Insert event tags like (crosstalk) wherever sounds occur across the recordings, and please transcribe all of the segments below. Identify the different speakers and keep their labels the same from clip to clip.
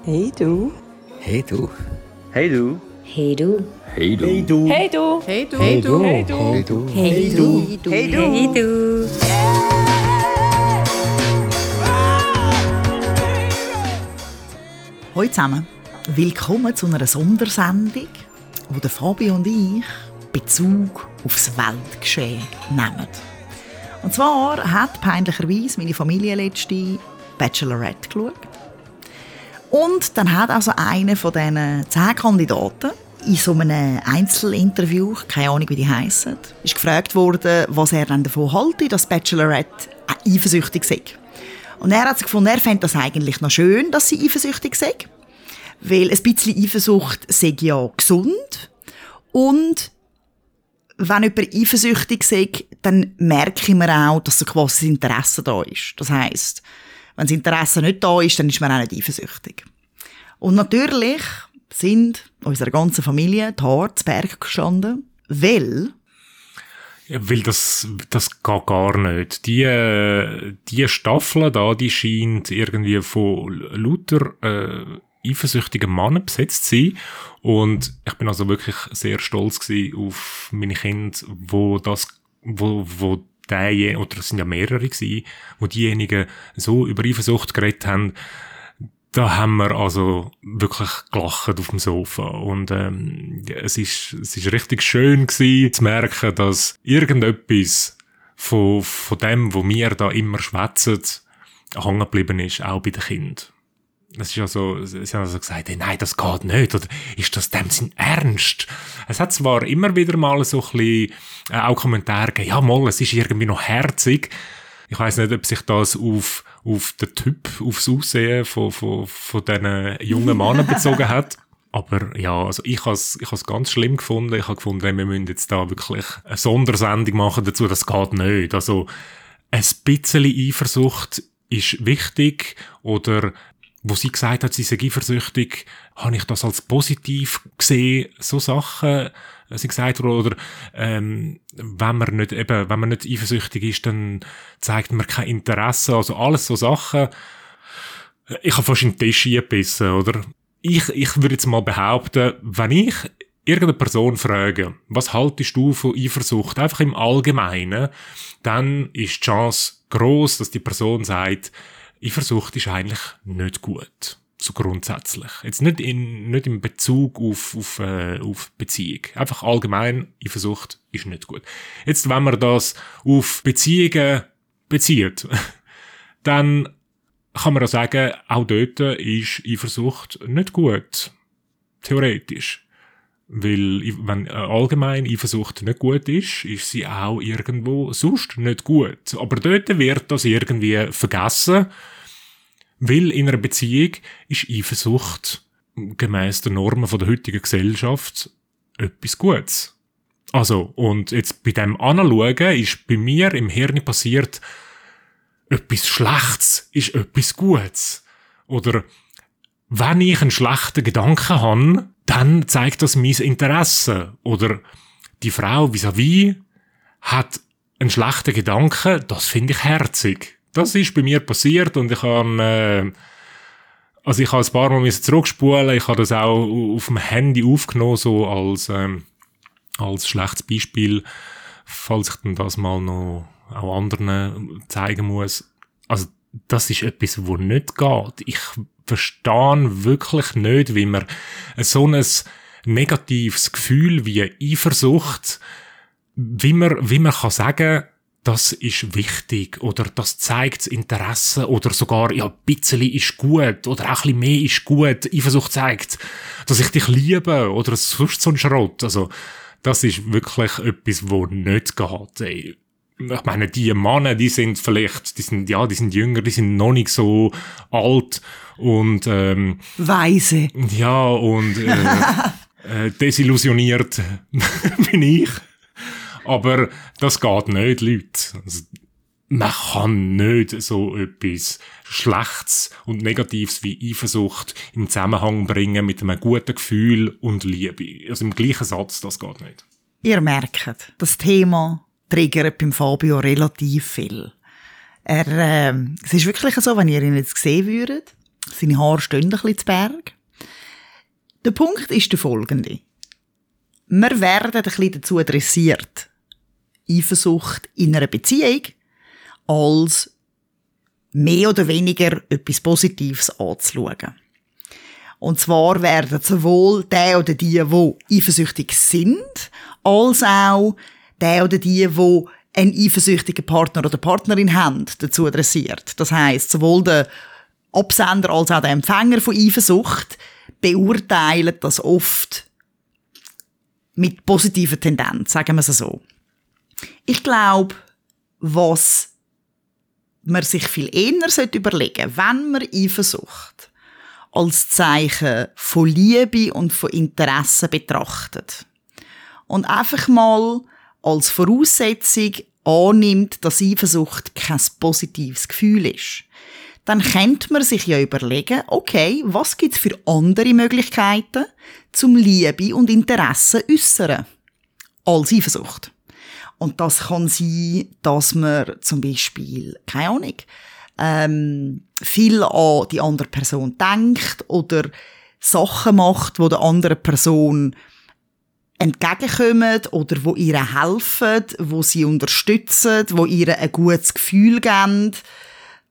Speaker 1: Hey du.
Speaker 2: Hey du.
Speaker 3: Hey du.
Speaker 4: Hey du.
Speaker 2: Hey du.
Speaker 1: Hey du.
Speaker 5: Hey du.
Speaker 1: Hey du.
Speaker 5: Hey du.
Speaker 1: Hey du.
Speaker 2: Hey du.
Speaker 4: Hey du.
Speaker 1: Hey du.
Speaker 4: Hey du.
Speaker 5: Hallo zusammen. Willkommen zu einer Sondersendung, wo der Fabio und ich Bezug aufs Weltgeschehen nehmen. Und zwar hat peinlicherweise meine Familie letzte Bachelorette geschaut. Und dann hat also einer von diesen zehn Kandidaten in so einem Einzelinterview, keine Ahnung wie die heissen, ist gefragt worden, was er dann davon halte, dass Bachelorette eifersüchtig sei. Und er hat sich gefunden, er fände das eigentlich noch schön, dass sie eifersüchtig sei. Weil ein bisschen Eifersucht sei ja gesund. Und wenn jemand eifersüchtig sei, dann merke ich mir auch, dass so quasi das Interesse da ist. Das heisst, wenn das Interesse nicht da ist, dann ist man auch nicht eifersüchtig. Und natürlich sind unserer ganzen Familie die Haare zu Berg gestanden, weil
Speaker 6: Ja, weil das, das geht gar nicht. Die, die Staffel da, die scheint irgendwie von lauter äh, eifersüchtigen Männern besetzt zu sein. Und ich bin also wirklich sehr stolz auf meine Kinder, wo das, wo, wo der, oder es sind ja mehrere gewesen, wo diejenigen so über Eifersucht geredet haben, da haben wir also wirklich gelacht auf dem Sofa und ähm, es ist es ist richtig schön gewesen, zu merken, dass irgendetwas von von dem, wo wir da immer schwätzen, hängen geblieben ist, auch bei den Kindern. Es ist also, sie haben also gesagt, hey, nein, das geht nicht, oder ist das dem Sinn ernst? Es hat zwar immer wieder mal so ein bisschen, äh, auch Kommentare gegeben, ja, mal, es ist irgendwie noch herzig. Ich weiß nicht, ob sich das auf, auf den Typ, aufs Aussehen von, von, von diesen jungen Männern bezogen hat. (laughs) Aber ja, also ich habe es ich has ganz schlimm gefunden. Ich habe gefunden, wir müssen jetzt da wirklich eine Sondersendung machen dazu. Das geht nicht. Also ein bisschen Eifersucht ist wichtig oder wo sie gesagt hat, sie sei eifersüchtig, habe ich das als positiv gesehen, so Sachen, äh, sie gesagt wurde, oder ähm, wenn man nicht eben, wenn man nicht eifersüchtig ist, dann zeigt man kein Interesse, also alles so Sachen. Ich habe fast in den Tisch gebissen, oder? Ich, ich würde jetzt mal behaupten, wenn ich irgendeine Person frage, was haltest du von Eifersucht, einfach im Allgemeinen, dann ist die Chance groß, dass die Person sagt, Eifersucht ist eigentlich nicht gut. So grundsätzlich. Jetzt nicht in, nicht im Bezug auf, auf, äh, auf Beziehung. Einfach allgemein, Eifersucht ist nicht gut. Jetzt, wenn man das auf Beziehungen bezieht, (laughs) dann kann man auch sagen, auch dort ist Eifersucht nicht gut. Theoretisch. Weil, wenn äh, allgemein Eifersucht nicht gut ist, ist sie auch irgendwo sonst nicht gut. Aber dort wird das irgendwie vergessen, weil in einer Beziehung ist Eifersucht gemäß den Normen der heutigen Gesellschaft etwas Gutes. Also, und jetzt bei dem Anschauen ist bei mir im Hirn passiert, etwas Schlechtes ist etwas Gutes. Oder wenn ich einen schlechten Gedanken habe, dann zeigt das mein Interesse. Oder die Frau vis-à-vis hat einen schlechten Gedanken, das finde ich herzig. Das ist bei mir passiert und ich habe, äh, also ich habe ein paar Mal zurückspulen, ich habe das auch auf dem Handy aufgenommen, so als, ähm, als schlechtes Beispiel, falls ich dann das mal noch auch anderen zeigen muss. Also das ist etwas, wo nicht geht. Ich verstehe wirklich nicht, wie man so ein negatives Gefühl wie Eifersucht, wie man, wie man kann sagen, das ist wichtig oder das zeigt Interesse oder sogar, ja, ein bisschen ist gut oder auch ein bisschen mehr ist gut. Eifersucht zeigt, dass ich dich liebe oder sonst so ein Schrott. Also, das ist wirklich etwas, wo nicht geht. Ey. Ich meine, die Männer, die sind vielleicht, die sind, ja, die sind jünger, die sind noch nicht so alt und, ähm,
Speaker 5: Weise.
Speaker 6: ja, und, äh, (laughs) äh, desillusioniert (laughs) bin ich. Aber das geht nicht, Leute. Also, man kann nicht so etwas Schlechtes und Negatives wie Eifersucht im Zusammenhang bringen mit einem guten Gefühl und Liebe. Also im gleichen Satz, das geht nicht.
Speaker 5: Ihr merkt, das Thema triggert beim Fabio relativ viel. Er, äh, es ist wirklich so, wenn ihr ihn jetzt sehen würdet, Seine Haare stehen ein bisschen zu Berg. Der Punkt ist der folgende. Wir werden ein bisschen dazu dressiert, Eifersucht in einer Beziehung als mehr oder weniger etwas Positives anzuschauen. Und zwar werden sowohl der oder die, die eifersüchtig sind, als auch der oder die, die einen eifersüchtigen Partner oder Partnerin haben, dazu dressiert. Das heißt, sowohl der Absender als auch der Empfänger von Eifersucht beurteilen das oft mit positiver Tendenz, sagen wir es so. Ich glaube, was man sich viel eher überlegen sollte, wenn man Eifersucht als Zeichen von Liebe und von Interesse betrachtet. Und einfach mal als Voraussetzung annimmt, dass Eifersucht kein positives Gefühl ist. Dann könnte man sich ja überlegen, okay, was gibt es für andere Möglichkeiten zum Liebe und Interesse äußern als Eifersucht. Und das kann sein, dass man zum Beispiel, keine Ahnung, ähm, viel an die andere Person denkt oder Sachen macht, wo der anderen Person entgegenkommen oder wo ihr helfen, wo sie unterstützen, wo ihr ein gutes Gefühl geben,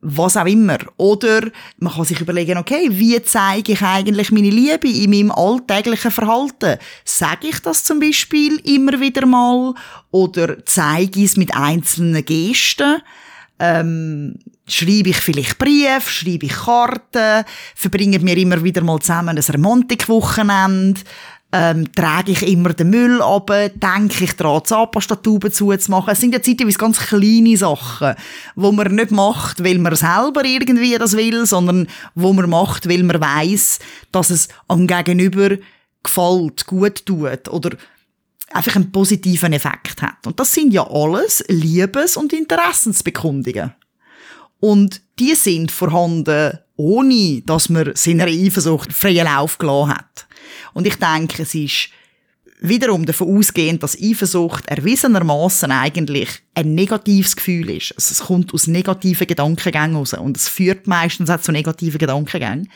Speaker 5: was auch immer. Oder man kann sich überlegen, okay, wie zeige ich eigentlich meine Liebe in meinem alltäglichen Verhalten? Sage ich das zum Beispiel immer wieder mal oder zeige ich es mit einzelnen Gesten? Ähm, schreibe ich vielleicht Brief, schreibe ich Karten, verbringen wir immer wieder mal zusammen ein Romantikwochenende, ähm, trage ich immer den Müll ab, denke ich daran, Zahnpastatube zuzumachen. Es sind ja zeitweise ganz kleine Sachen, wo man nicht macht, weil man selber irgendwie das will, sondern wo man macht, weil man weiß, dass es am Gegenüber gefällt, gut tut oder einfach einen positiven Effekt hat. Und das sind ja alles Liebes- und Interessensbekundungen. Und die sind vorhanden, ohne dass man seiner Eifersucht freien Lauf gelassen hat. Und ich denke, es ist wiederum davon ausgehend, dass Eifersucht erwiesenermaßen eigentlich ein negatives Gefühl ist. Also es kommt aus negativen Gedankengängen raus und es führt meistens auch zu negativen Gedankengängen.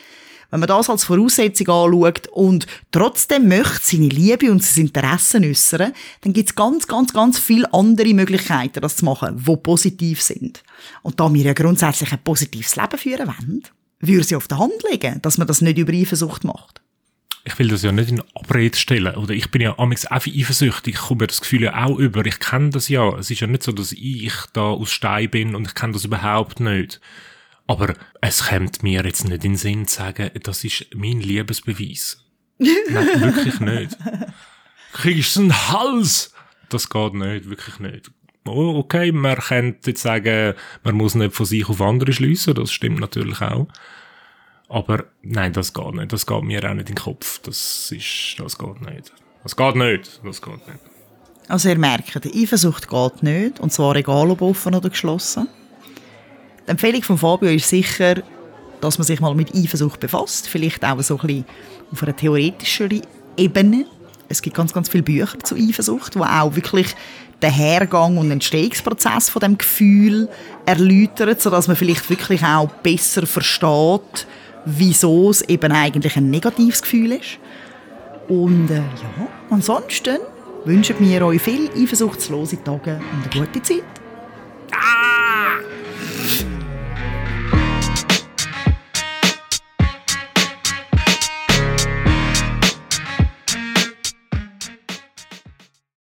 Speaker 5: Wenn man das als Voraussetzung anschaut und trotzdem möchte seine Liebe und sein Interesse äußern, dann gibt es ganz, ganz, ganz viele andere Möglichkeiten, das zu machen, die positiv sind. Und da wir ja grundsätzlich ein positives Leben führen wollen, würde sie auf der Hand liegen, dass man das nicht über Eifersucht macht
Speaker 6: ich will das ja nicht in Abrede stellen. Oder ich bin ja amigs einfach eifersüchtig. Ich komme mir das Gefühl ja auch über. Ich kenne das ja. Es ist ja nicht so, dass ich da aus Stein bin und ich kenne das überhaupt nicht. Aber es kommt mir jetzt nicht in den Sinn zu sagen, das ist mein Liebesbeweis. Nein, (laughs) wirklich nicht. Kriegst du einen Hals? Das geht nicht, wirklich nicht. Oh, okay, man könnte jetzt sagen, man muss nicht von sich auf andere schliessen, das stimmt natürlich auch. Aber nein, das geht nicht. Das geht mir auch nicht in den Kopf. Das ist, das geht nicht. Das geht nicht. Das geht nicht.
Speaker 5: Also ihr merkt, die Eifersucht geht nicht. Und zwar egal ob offen oder geschlossen. Die Empfehlung von Fabio ist sicher, dass man sich mal mit Eifersucht befasst. Vielleicht auch so ein bisschen auf einer theoretischeren Ebene. Es gibt ganz, ganz viele Bücher zu Eifersucht, wo auch wirklich den Hergang und Entstehungsprozess von dem Gefühl erläutern, sodass man vielleicht wirklich auch besser versteht, wieso es eben eigentlich ein negatives Gefühl ist. Und äh, ja, ansonsten wünschen wir euch viel eifersuchtslose Tage und eine gute Zeit.